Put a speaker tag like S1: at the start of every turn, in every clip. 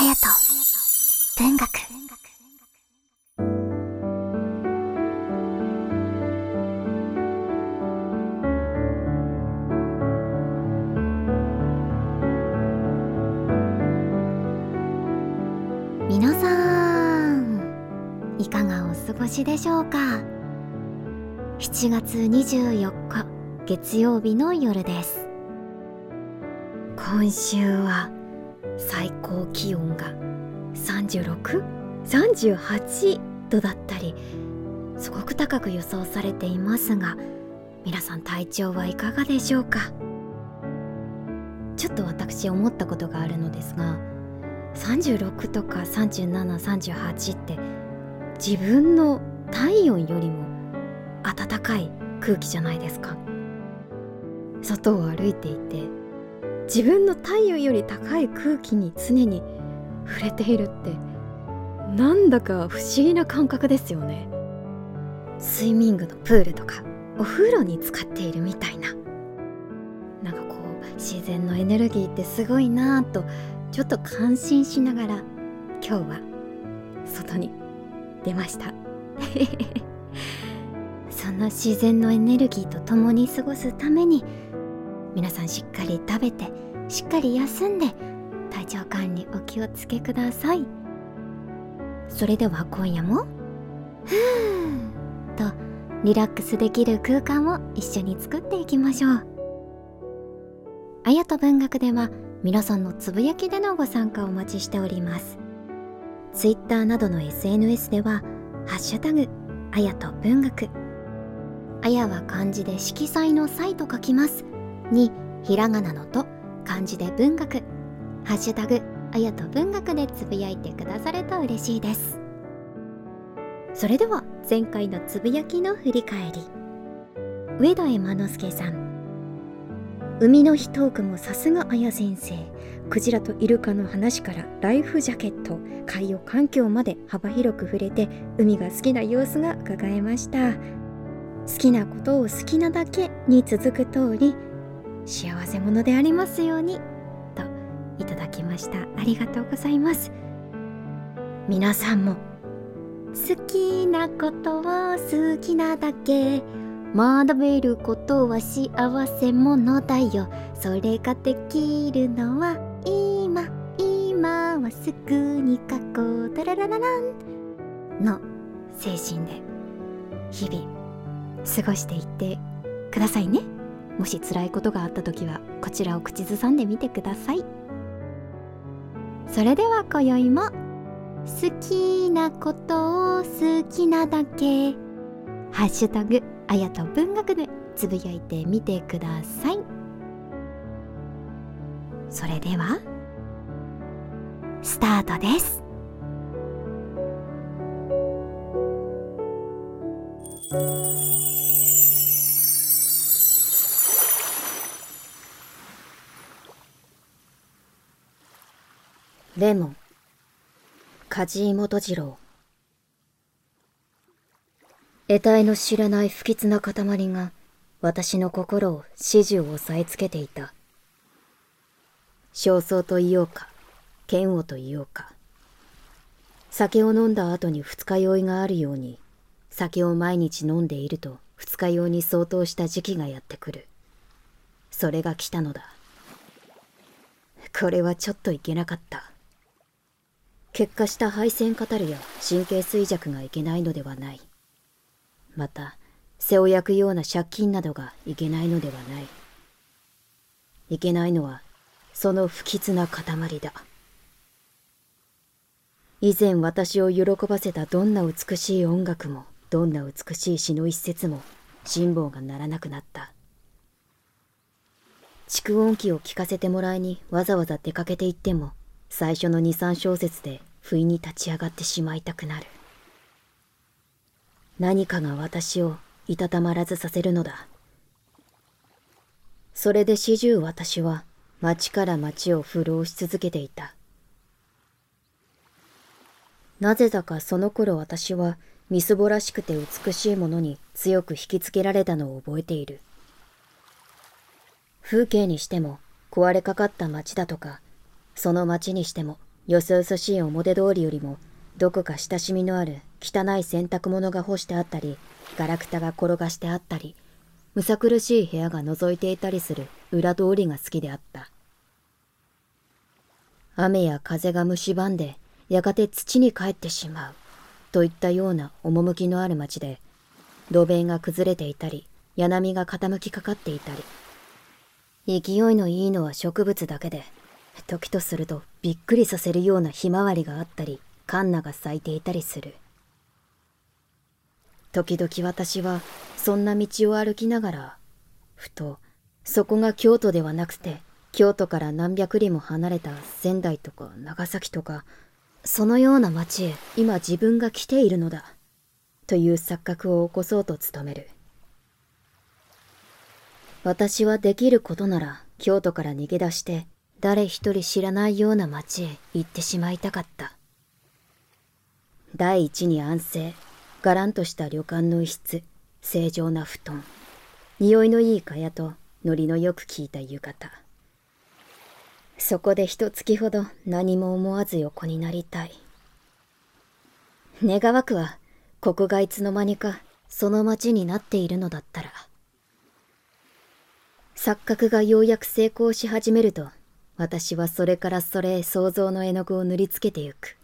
S1: 隼人文学。皆さんいかがお過ごしでしょうか？7月24日月曜日の夜です。今週は最高気温が 36?38 度だったりすごく高く予想されていますが皆さん体調はいかがでしょうか？ちょっと私思ったことがあるのですが36とか3738って自分の体温よりも暖かい空気じゃないですか外を歩いていて自分の体温より高い空気に常に触れているってなんだか不思議な感覚ですよね。スイミングのプールとかお風呂に浸かっているみたいな。なんかこう自然のエネルギーってすごいなぁとちょっと感心しながら今日は外に出ました。その自然のエネルギーと共に過ごすために皆さんしっかり食べてしっかり休んで体調管理お気をつけください。それでは今夜もふーとリラックスできる空間を一緒に作っていきましょう。あやと文学では皆さんのつぶやきでのご参加をお待ちしております。Twitter などの SNS では「ハッシュタグあやと文学」あやは漢字で色彩の彩と書きます。にひらがなのと漢字で文学。ハッシュタグあやと文学でつぶやいてくださると嬉しいです。それでは前回のつぶやきの振り返り。上田山之助さん。海の日トークもさすがあや先生。クジラとイルカの話からライフジャケット海洋環境まで幅広く触れて海が好きな様子が伺えました。好きなことを好きなだけに続く通り幸せ者でありますようにといただきました。ありがとうございます。皆さんも好きなことを好きなだけ。学べることは幸せ者だよ。それができるのは今。今はすぐに書こうタララララン。の精神で日々過ごしていってくださいね。もし辛いことがあった時はこちらを口ずさんでみてください。それでは今宵も好きなことを好きなだけハッシュタグあやと文学でつぶやいてみてください。それではスタートです。
S2: レモン。梶井元次郎。得体の知らない不吉な塊が私の心を始終押さえつけていた。焦燥と言おうか嫌悪と言おうか。酒を飲んだ後に二日酔いがあるように酒を毎日飲んでいると二日酔いに相当した時期がやってくる。それが来たのだ。これはちょっといけなかった。結果した配線カタルや神経衰弱がいけないのではない。また背を焼くような借金などがいけないのではない。いけないのはその不吉な塊だ。以前私を喜ばせたどんな美しい音楽もどんな美しい詩の一節も辛抱がならなくなった。蓄音機を聞かせてもらいにわざわざ出かけて行っても最初の23小節で不意に立ち上がってしまいたくなる。何かが私をいたたまらずさせるのだ。それで始終私は町から町を不老し続けていた。なぜだかその頃私はみすぼらしくて美しいものに強く引きつけられたのを覚えている。風景にしても壊れかかった町だとかその町にしてもよそよそしい表通りよりもどこか親しみのある汚い洗濯物が干してあったりガラクタが転がしてあったりむさ苦しい部屋が覗いていたりする裏通りが好きであった。雨や風が蝕んでやがて土に帰ってしまうといったような趣のある町で土塀が崩れていたり柳が傾きかかっていたり。勢いのいいのは植物だけで時とするとびっくりさせるようなひまわりがあったりカンナが咲いていたりする。時々私はそんな道を歩きながらふとそこが京都ではなくて京都から何百里も離れた仙台とか長崎とかそのような町へ今自分が来ているのだという錯覚を起こそうと努める。私はできることなら京都から逃げ出して誰一人知らないような町へ行ってしまいたかった。第一に安静、がらんとした旅館の一室、正常な布団、匂いのいい蚊帳とノリのよく効いた浴衣。そこで一月ほど何も思わず横になりたい。願わくは、ここがいつの間にかその町になっているのだったら。錯覚がようやく成功し始めると私はそれからそれへ想像の絵の具を塗りつけてゆく。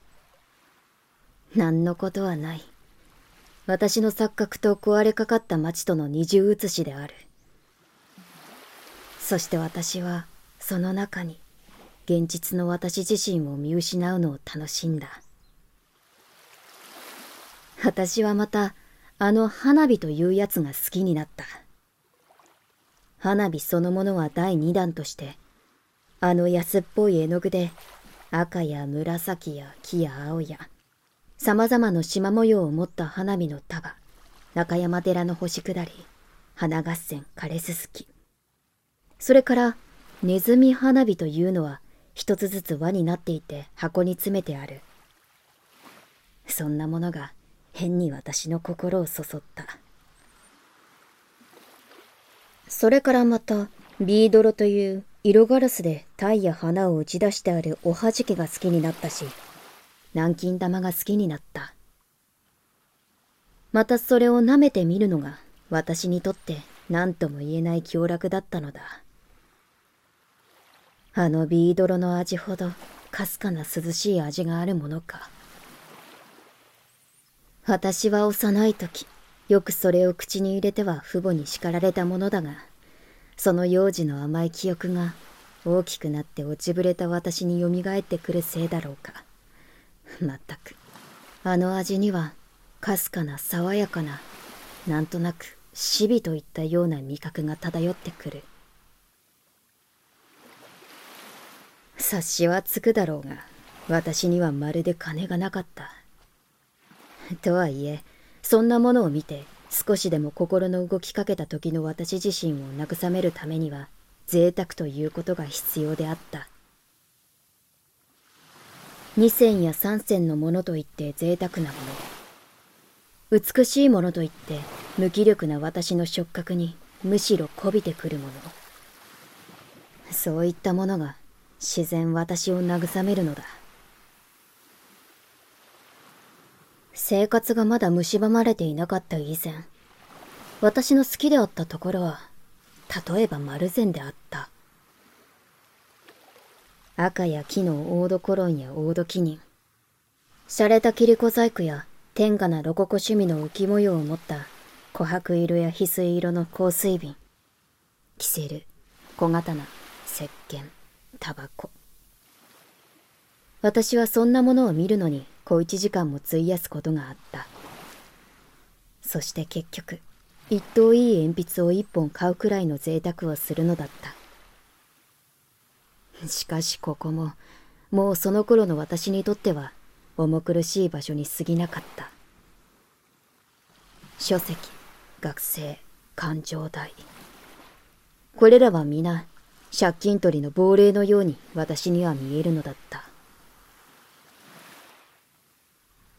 S2: 何のことはない。私の錯覚と壊れかかった町との二重写しである。そして私は、その中に、現実の私自身を見失うのを楽しんだ。私はまた、あの花火というやつが好きになった。花火そのものは第二弾として、あの安っぽい絵の具で赤や紫や木や青や様々な縞模様を持った花火の束、中山寺の星下り、花合戦枯れすすき。それからネズミ花火というのは一つずつ輪になっていて箱に詰めてある。そんなものが変に私の心をそそった。それからまたビードロという色ガラスで鯛や花を打ち出してあるおはじきが好きになったし、南京玉が好きになった。またそれを舐めてみるのが私にとって何とも言えない凶楽だったのだ。あのビードロの味ほどかすかな涼しい味があるものか。私は幼い時、よくそれを口に入れては父母に叱られたものだが、その幼児の甘い記憶が大きくなって落ちぶれた私によみがえってくるせいだろうか。まったく、あの味には、かすかな爽やかな、なんとなく、死火といったような味覚が漂ってくる。察しはつくだろうが、私にはまるで金がなかった。とはいえ、そんなものを見て、少しでも心の動きかけた時の私自身を慰めるためには贅沢ということが必要であった。二銭や三銭のものといって贅沢なもの。美しいものといって無気力な私の触覚にむしろこびてくるもの。そういったものが自然私を慰めるのだ。生活がまだ蝕まれていなかった以前、私の好きであったところは、例えば丸善であった。赤や木のオードコロンやオードキニン、洒落た切子細工や天下なロココ趣味の浮き模様を持った琥珀色や翡翠色の香水瓶、キセル、小刀、石鹸、タバコ。私はそんなものを見るのに小一時間も費やすことがあった。そして結局、一等いい鉛筆を一本買うくらいの贅沢をするのだった。しかしここも、もうその頃の私にとっては、重苦しい場所に過ぎなかった。書籍、学生、感情代。これらは皆、借金取りの亡霊のように私には見えるのだった。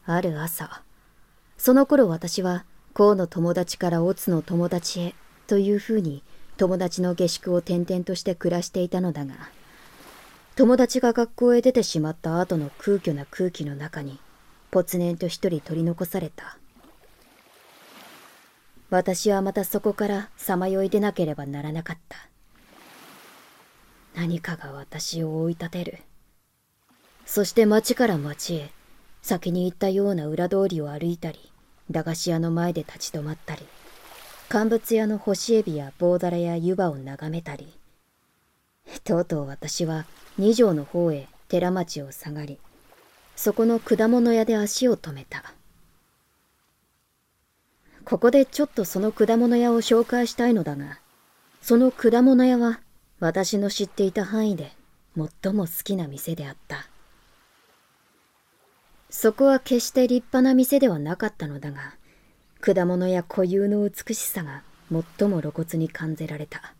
S2: ある朝、その頃私は、こうの友達からオツの友達へ、というふうに、友達の下宿を転々として暮らしていたのだが、友達が学校へ出てしまった後の空虚な空気の中に、ぽつねんと一人取り残された。私はまたそこからさまよい出なければならなかった。何かが私を追い立てる。そして町から町へ、先に行ったような裏通りを歩いたり、駄菓子屋の前で立ち止まったり、乾物屋の干しエビや棒だらや湯葉を眺めたり、とうとう私は二条の方へ寺町を下がり、そこの果物屋で足を止めた。ここでちょっとその果物屋を紹介したいのだが、その果物屋は私の知っていた範囲で最も好きな店であった。そこは決して立派な店ではなかったのだが、果物や固有の美しさが最も露骨に感じられた。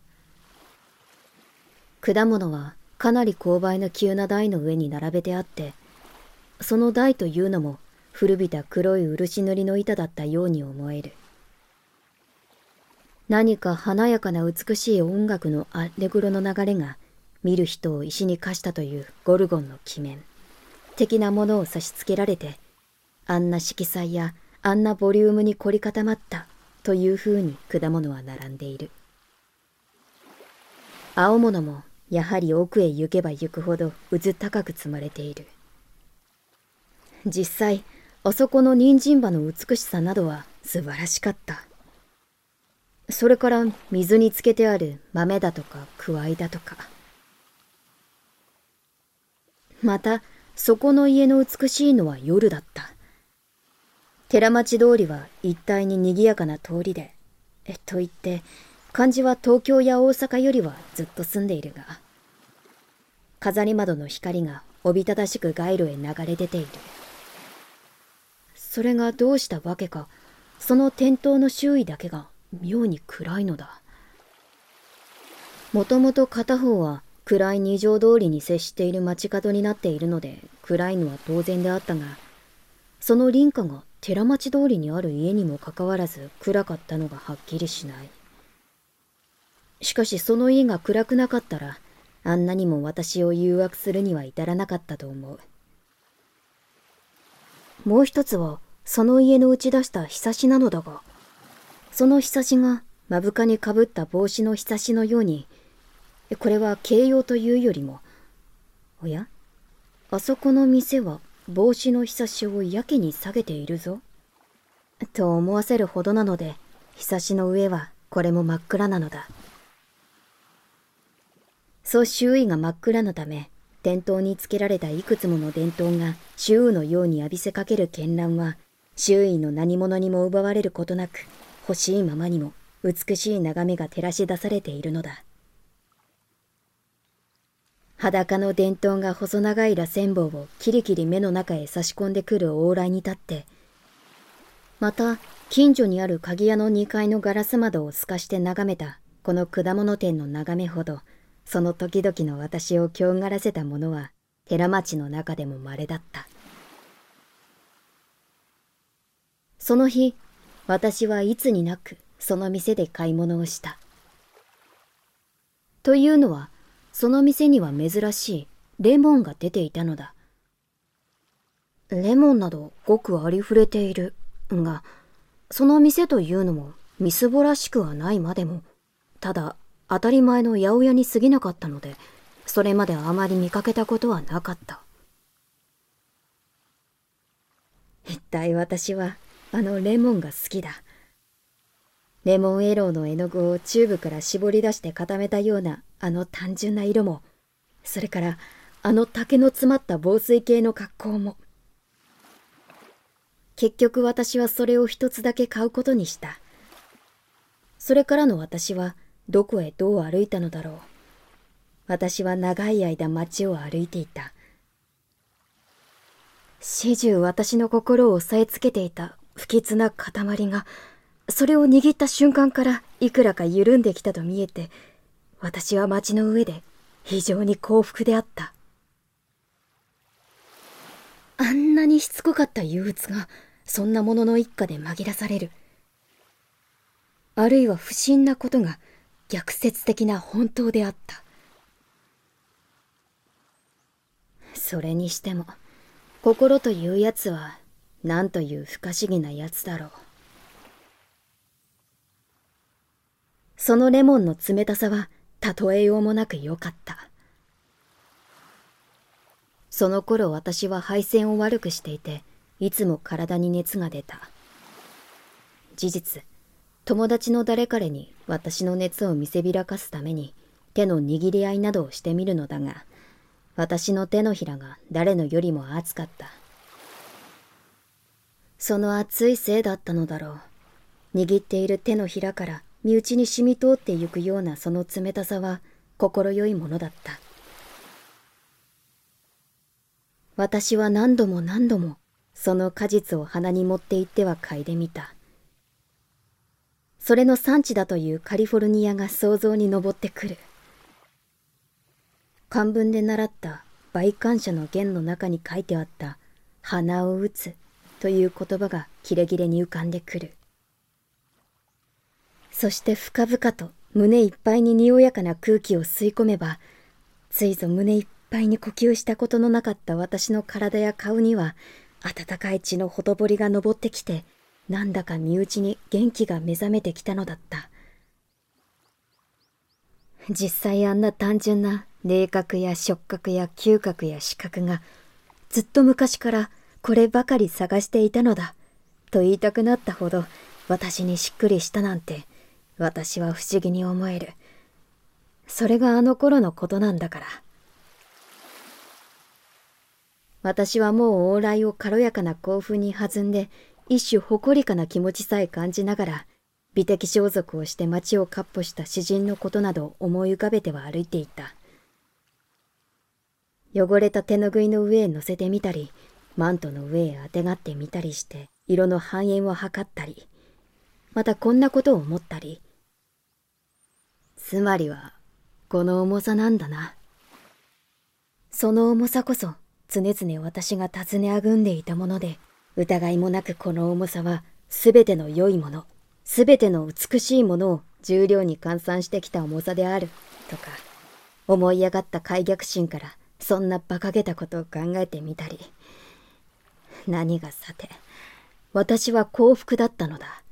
S2: 果物はかなり勾配の急な台の上に並べてあって、その台というのも古びた黒い漆塗りの板だったように思える。何か華やかな美しい音楽のアレグロの流れが見る人を石に化したというゴルゴンの鬼面。的なものを差し付けられて、あんな色彩やあんなボリュームに凝り固まったという風に果物は並んでいる。青物もやはり奥へ行けば行くほどうず高く積まれている。実際、あそこの人参葉の美しさなどは素晴らしかった。それから水につけてある豆だとかくわいだとか。また、そこの家の美しいのは夜だった。寺町通りは一帯に賑やかな通りで、えっと言って、漢字は東京や大阪よりはずっと住んでいるが、飾り窓の光がおびただしく街路へ流れ出ている。それがどうしたわけか、その店頭の周囲だけが妙に暗いのだ。もともと片方は暗い二条通りに接している街角になっているので暗いのは当然であったがその林家が寺町通りにある家にもかかわらず暗かったのがはっきりしない。しかしその家が暗くなかったらあんなにも私を誘惑するには至らなかったと思う。もう一つはその家の打ち出したひさしなのだがそのひさしが目深にかぶった帽子のひさしのようにこれは形容というよりも、おやあそこの店は帽子のひさしをやけに下げているぞ。と思わせるほどなので、ひさしの上はこれも真っ暗なのだ。そう周囲が真っ暗のため、店頭につけられたいくつもの電灯が周囲のように浴びせかける絢爛は、周囲の何者にも奪われることなく、欲しいままにも美しい眺めが照らし出されているのだ。裸の伝統が細長い螺旋棒をキリキリ目の中へ差し込んでくる往来に立って、また近所にある鍵屋の2階のガラス窓を透かして眺めたこの果物店の眺めほど、その時々の私を強がらせたものは寺町の中でも稀だった。その日、私はいつになくその店で買い物をした。というのは、その店には珍しいレモンが出ていたのだ。レモンなどごくありふれている。が、その店というのもみすぼらしくはないまでも、ただ当たり前の八百屋に過ぎなかったので、それまであまり見かけたことはなかった。一体私はあのレモンが好きだ。レモンエローの絵の具をチューブから絞り出して固めたようなあの単純な色も、それからあの竹の詰まった防水系の格好も。結局私はそれを一つだけ買うことにした。それからの私はどこへどう歩いたのだろう。私は長い間街を歩いていた。始終私の心を押さえつけていた不吉な塊がそれを握った瞬間からいくらか緩んできたと見えて、私は街の上で非常に幸福であった。あんなにしつこかった憂鬱が、そんなものの一家で紛らされる。あるいは不審なことが逆説的な本当であった。それにしても心というやつは何という不可思議なやつだろうそのレモンの冷たさは例えようもなく良かったその頃私は配線を悪くしていていつも体に熱が出た事実友達の誰彼に私の熱を見せびらかすために手の握り合いなどをしてみるのだが私の手のひらが誰のよりも熱かった。その熱いせいだったのだろう。握っている手のひらから身内に染み通ってゆくようなその冷たさは心よいものだった。私は何度も何度もその果実を鼻に持って行っては嗅いでみた。それの産地だというカリフォルニアが想像に上ってくる。漢文で習った倍感謝の弦の中に書いてあった鼻を打つという言葉がキレキレに浮かんでくる。そして深々と胸いっぱいににおやかな空気を吸い込めば、ついぞ胸いっぱいに呼吸したことのなかった私の体や顔には、温かい血のほとぼりが昇ってきて、なんだか身内に元気が目覚めてきたのだった。実際あんな単純な霊覚や触覚や嗅覚や視覚がずっと昔からこればかり探していたのだと言いたくなったほど私にしっくりしたなんて私は不思議に思えるそれがあの頃のことなんだから私はもう往来を軽やかな興奮に弾んで一種誇りかな気持ちさえ感じながら美的装束をして街をかっ歩した詩人のことなどを思い浮かべては歩いていた汚れた手ぬぐいの上へ乗せてみたり、マントの上へあてがってみたりして、色の反映を測ったり、またこんなことを思ったり。つまりは、この重さなんだな。その重さこそ、常々私が尋ねあぐんでいたもので、疑いもなくこの重さは、すべての良いもの、すべての美しいものを重量に換算してきた重さである、とか、思い上がった開逆心からそんな馬鹿げたことを考えてみたり。何がさて、私は幸福だったのだ。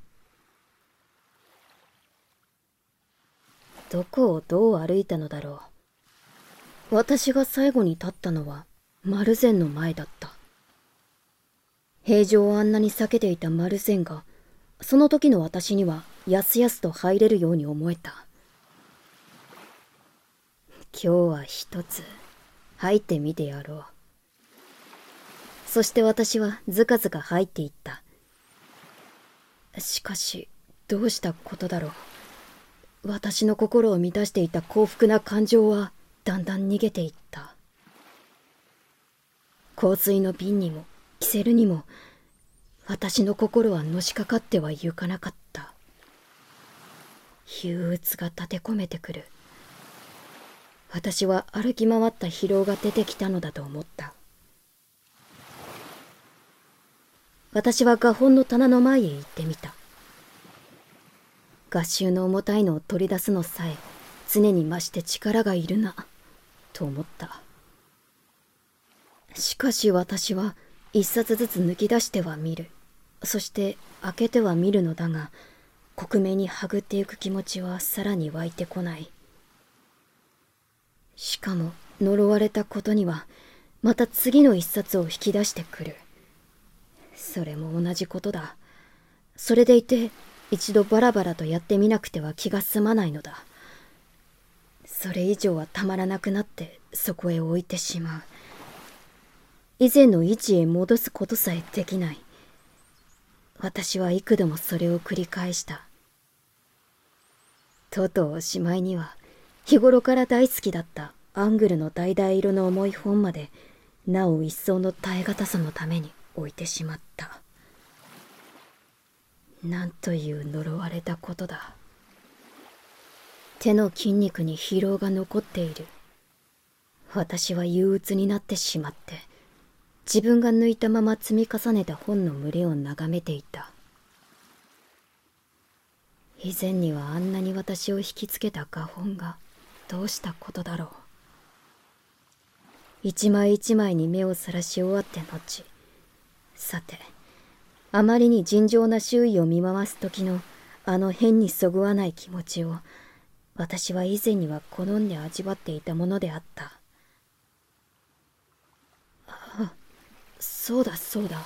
S2: どこをどう歩いたのだろう。私が最後に立ったのは、マルゼンの前だった。平常をあんなに避けていたマルゼンが、その時の私には、やすやすと入れるように思えた。今日は一つ。入ってみてやろう。そして私はずかずか入っていった。しかし、どうしたことだろう。私の心を満たしていた幸福な感情はだんだん逃げていった。香水の瓶にも、キセルにも、私の心はのしかかってはゆかなかった。憂鬱が立て込めてくる。私は歩き回った疲労が出てきたのだと思った。私は画本の棚の前へ行ってみた。合衆の重たいのを取り出すのさえ常に増して力がいるな、と思った。しかし私は一冊ずつ抜き出しては見る。そして開けては見るのだが、克明にはぐっていく気持ちはさらに湧いてこない。しかも呪われたことにはまた次の一冊を引き出してくるそれも同じことだそれでいて一度バラバラとやってみなくては気が済まないのだ。それ以上はたまらなくなってそこへ置いてしまう。以前の位置へ戻すことさえできない。私は幾度もそれを繰り返した。とうとうおしまいには日頃から大好きだったアングルの橙色の重い本までなお一層の耐え難さのために置いてしまった。なんという呪われたことだ。手の筋肉に疲労が残っている。私は憂鬱になってしまって自分が抜いたまま積み重ねた本の群れを眺めていた。以前にはあんなに私を引きつけた画本がどうしたことだろう。一枚一枚に目をさらし終わって後。さてあまりに尋常な周囲を見回す時のあの変にそぐわない気持ちを私は以前には好んで味わっていたものであった。あそうだそうだ。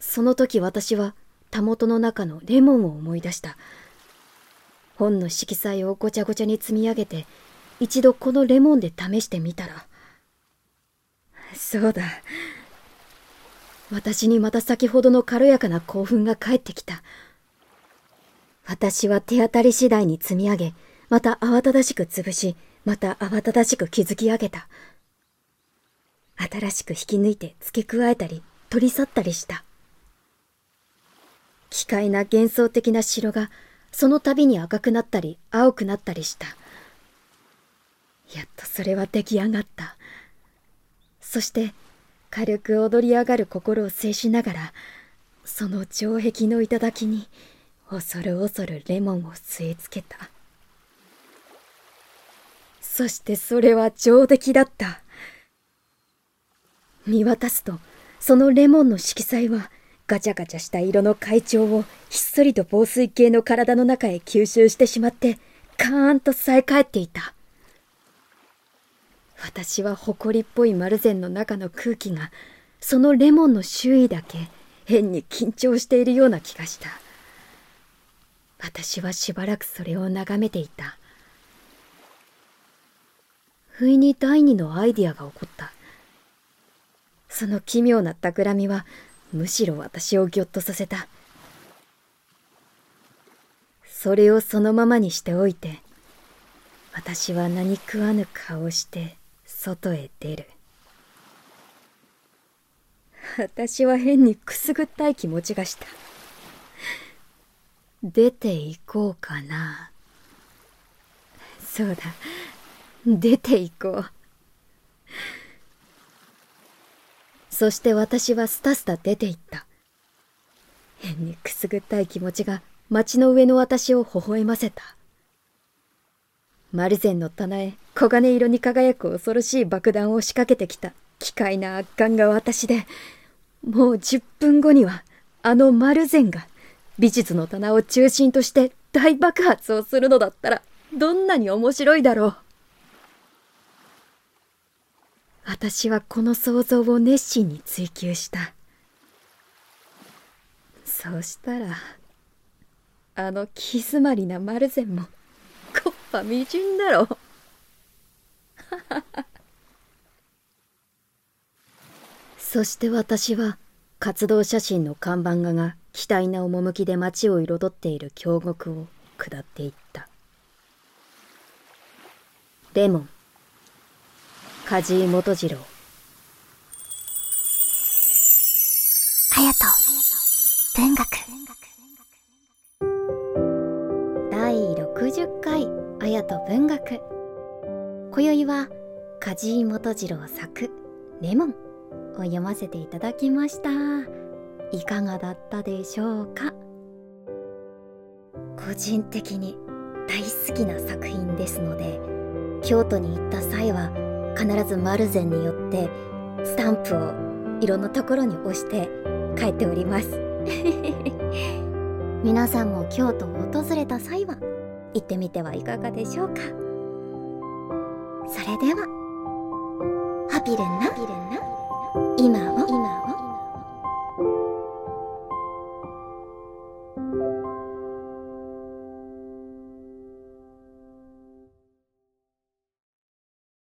S2: その時私はたもとの中のレモンを思い出した。本の色彩をごちゃごちゃに積み上げて一度このレモンで試してみたら。そうだ。私にまた先ほどの軽やかな興奮が返ってきた。私は手当たり次第に積み上げまた慌ただしく潰しまた慌ただしく築き上げた。新しく引き抜いて付け加えたり取り去ったりした。奇怪な幻想的な城がその度に赤くなったり青くなったりした。やっとそれは出来上がった。そして軽く踊り上がる心を制しながらその城壁の頂に恐る恐るレモンを据え付けた。そしてそれは上出来だった。見渡すとそのレモンの色彩はガチャガチャした色の海鳥をひっそりと防水系の体の中へ吸収してしまってカーンとさえ返っていた。私は埃っぽい丸善の中の空気がそのレモンの周囲だけ変に緊張しているような気がした。私はしばらくそれを眺めていた。不意に第二のアイディアが起こった。その奇妙な企みはむしろ私をぎょっとさせた。それをそのままにしておいて私は何食わぬ顔をして外へ出る。私は変にくすぐったい気持ちがした。出て行こうかな。そうだ。出て行こう。そして私はスタスタ出て行った。変にくすぐったい気持ちが街の上の私を微笑ませた。マルゼンの棚へ黄金色に輝く恐ろしい爆弾を仕掛けてきた奇怪な圧巻が私で、もう10分後にはあのマルゼンが美術の棚を中心として大爆発をするのだったらどんなに面白いだろう。私はこの想像を熱心に追求したそうしたらあの気詰まりなマルゼンもこっぱみじんだろ。う そして私は活動写真の看板画が期待な趣で街を彩っている京極を下っていった。レモン。梶井元次郎。
S1: 隼人。文学隼人文学。今宵は梶井元次郎作「レモン」を読ませていただきました。いかがだったでしょうか？個人的に大好きな作品ですので京都に行った際は必ずマルゼンによってスタンプをいろんなところに押して書いております。皆さんも京都を訪れた際は行ってみてはいかがでしょうか。それではハピレンな今を今を